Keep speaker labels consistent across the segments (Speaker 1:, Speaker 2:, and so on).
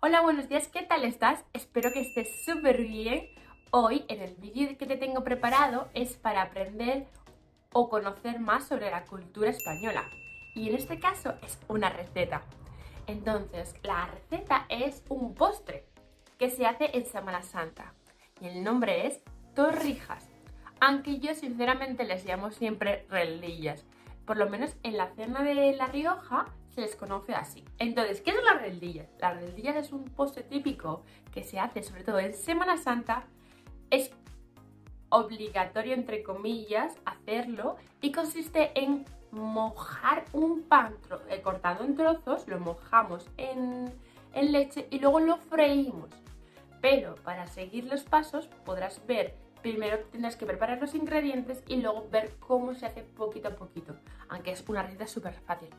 Speaker 1: Hola, buenos días, ¿qué tal estás? Espero que estés súper bien. Hoy, en el vídeo que te tengo preparado, es para aprender o conocer más sobre la cultura española. Y en este caso es una receta. Entonces, la receta es un postre que se hace en Semana Santa. Y el nombre es torrijas. Aunque yo sinceramente les llamo siempre reldillas. Por lo menos en la cena de La Rioja se les conoce así. Entonces, ¿qué es la reldilla? La reldilla es un postre típico que se hace sobre todo en Semana Santa. Es obligatorio, entre comillas, hacerlo y consiste en mojar un pan eh, cortado en trozos, lo mojamos en, leche y luego lo freímos. Pero para seguir los pasos podrás ver primero tendrás que preparar los ingredientes y luego ver cómo se hace poquito a poquito, aunque es una receta súper fácil.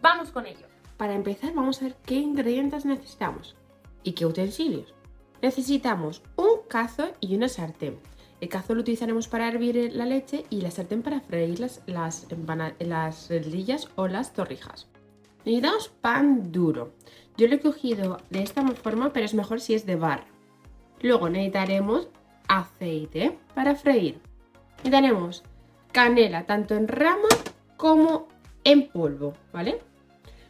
Speaker 1: ¡Vamos con ello!
Speaker 2: Para empezar vamos a ver qué ingredientes necesitamos y qué utensilios. Necesitamos un cazo y una sartén. El cazo lo utilizaremos para hervir la leche y la sartén para freír las, las, o las torrijas. Necesitamos pan duro. Yo lo he cogido de esta forma, pero es mejor si es de barro. Luego necesitaremos aceite para freír. Tenemos canela tanto en rama como en polvo, ¿vale?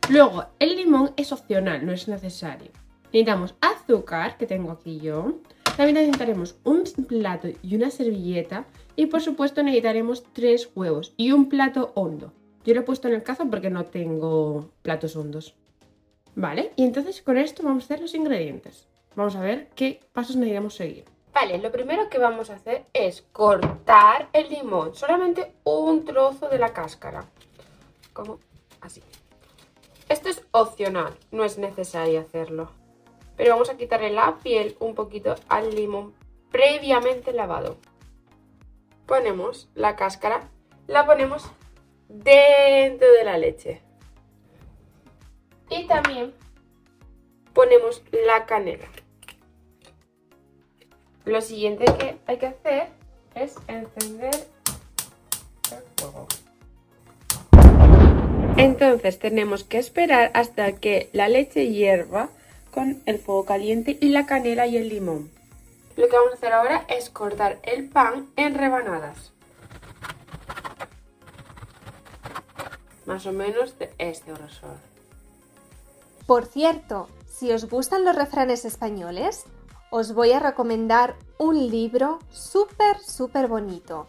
Speaker 2: Luego, el limón es opcional, no es necesario. Necesitamos azúcar, que tengo aquí yo. También necesitaremos un plato y una servilleta. Y por supuesto necesitaremos tres huevos y un plato hondo. Yo lo he puesto en el cazo porque no tengo platos hondos. ¿Vale? Y entonces con esto vamos a hacer los ingredientes. Vamos a ver qué pasos necesitamos seguir. Vale, lo primero que vamos a hacer es cortar el limón, solamente un trozo de la cáscara, como así. Esto es opcional, no es necesario hacerlo. Pero vamos a quitarle la piel un poquito al limón previamente lavado. Ponemos la cáscara, la ponemos dentro de la leche. Y también ponemos la canela. Lo siguiente que hay que hacer es encender el fuego. Entonces tenemos que esperar hasta que la leche hierva con el fuego caliente y la canela y el limón. Lo que vamos a hacer ahora es cortar el pan en rebanadas. Más o menos de este grosor.
Speaker 3: Por cierto, si os gustan los refranes españoles, os voy a recomendar un libro súper, súper bonito.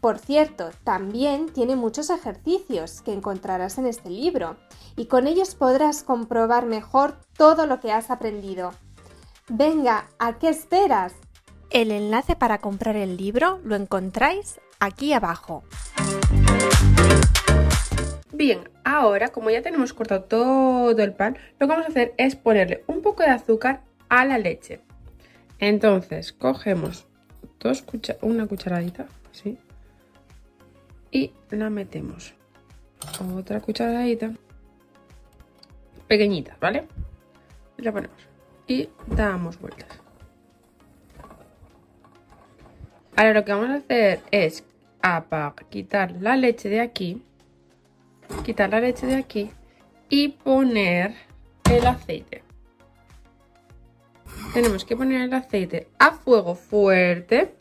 Speaker 3: Por cierto, también tiene muchos ejercicios que encontrarás en este libro y con ellos podrás comprobar mejor todo lo que has aprendido. Venga, ¿a qué esperas? El enlace para comprar el libro lo encontráis aquí abajo.
Speaker 2: Bien, ahora como ya tenemos cortado todo el pan, lo que vamos a hacer es ponerle un poco de azúcar a la leche. Entonces, cogemos dos una cucharadita, así, y la metemos. Otra cucharadita. Pequeñita, ¿vale? Y la ponemos. Y damos vueltas. Ahora lo que vamos a hacer es quitar la leche de aquí. Quitar la leche de aquí. Y poner el aceite. Tenemos que poner el aceite a fuego fuerte.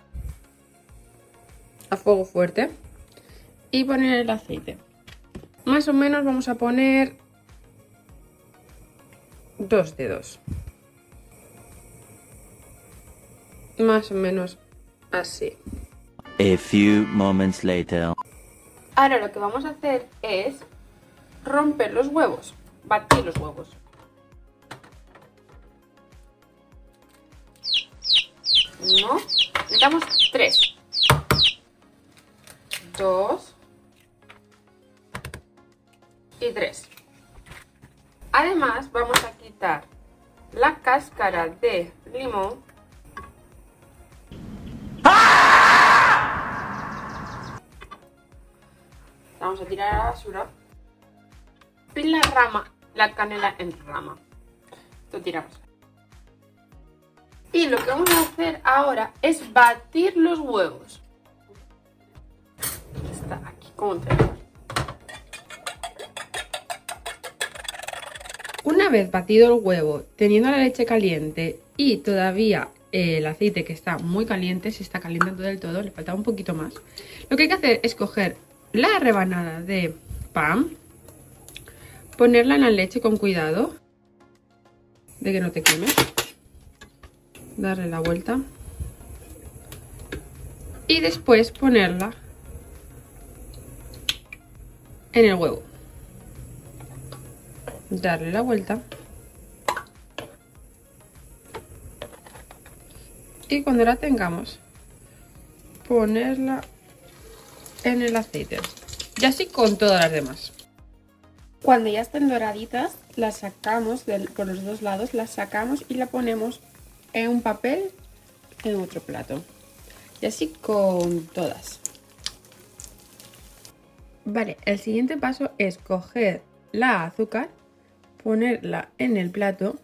Speaker 2: A fuego fuerte y poner el aceite. Más o menos vamos a poner dos dedos. Más o menos así.
Speaker 4: A few moments later.
Speaker 2: Ahora lo que vamos a hacer es romper los huevos, batir los huevos. No, necesitamos tres. Dos y 3. Además vamos a quitar la cáscara de limón vamos a tirar a la basura. Y la rama, la canela en rama. Esto tiramos. Y lo que vamos a hacer ahora es batir los huevos. Está aquí como un Una vez batido el huevo, teniendo la leche caliente y todavía el aceite que está muy caliente, se está calentando del todo, le falta un poquito más. Lo que hay que hacer es coger la rebanada de pan, ponerla en la leche con cuidado, de que no te queme, darle la vuelta y después ponerla en el huevo. Darle la vuelta. Y cuando la tengamos ponerla en el aceite. Y así con todas las demás. Cuando ya estén doraditas las sacamos por los dos lados las sacamos y la ponemos en un papel en otro plato. Y así con todas. Vale el siguiente paso es coger la azúcar ponerla en el plato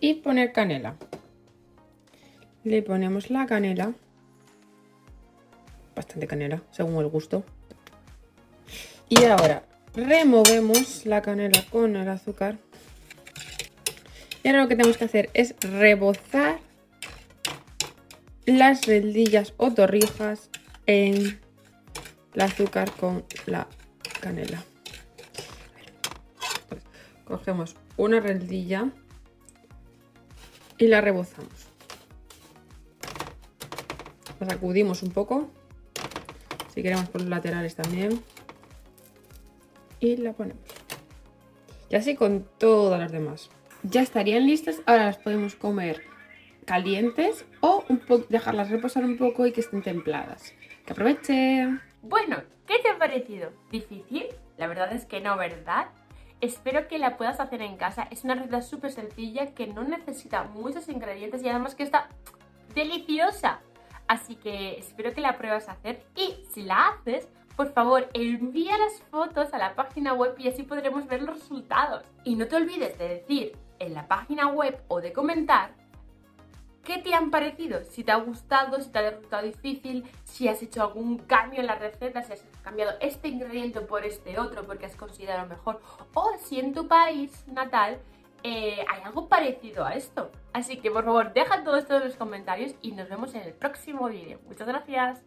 Speaker 2: y poner canela le ponemos la canela, bastante canela, según el gusto. Y ahora removemos la canela con el azúcar. Y ahora lo que tenemos que hacer es rebozar las rendillas o torrijas en el azúcar con la canela. Cogemos una rendilla y la rebozamos la sacudimos un poco si queremos por los laterales también y la ponemos y así con todas las demás ya estarían listas ahora las podemos comer calientes o dejarlas reposar un poco y que estén templadas que aprovechen
Speaker 1: bueno ¿qué te ha parecido? ¿difícil? la verdad es que no ¿verdad? Espero que la puedas hacer en casa. Es una receta súper sencilla que no necesita muchos ingredientes y además que está deliciosa. Así que espero que la pruebas a hacer y si la haces, por favor envía las fotos a la página web y así podremos ver los resultados. Y no te olvides de decir en la página web o de comentar qué te han parecido, si te ha gustado, si te ha resultado difícil, si has hecho algún cambio en la receta, si has cambiado este ingrediente por este otro porque has considerado mejor o si en tu país natal eh, hay algo parecido a esto. Así que por favor deja todo esto en los comentarios y nos vemos en el próximo vídeo. Muchas gracias.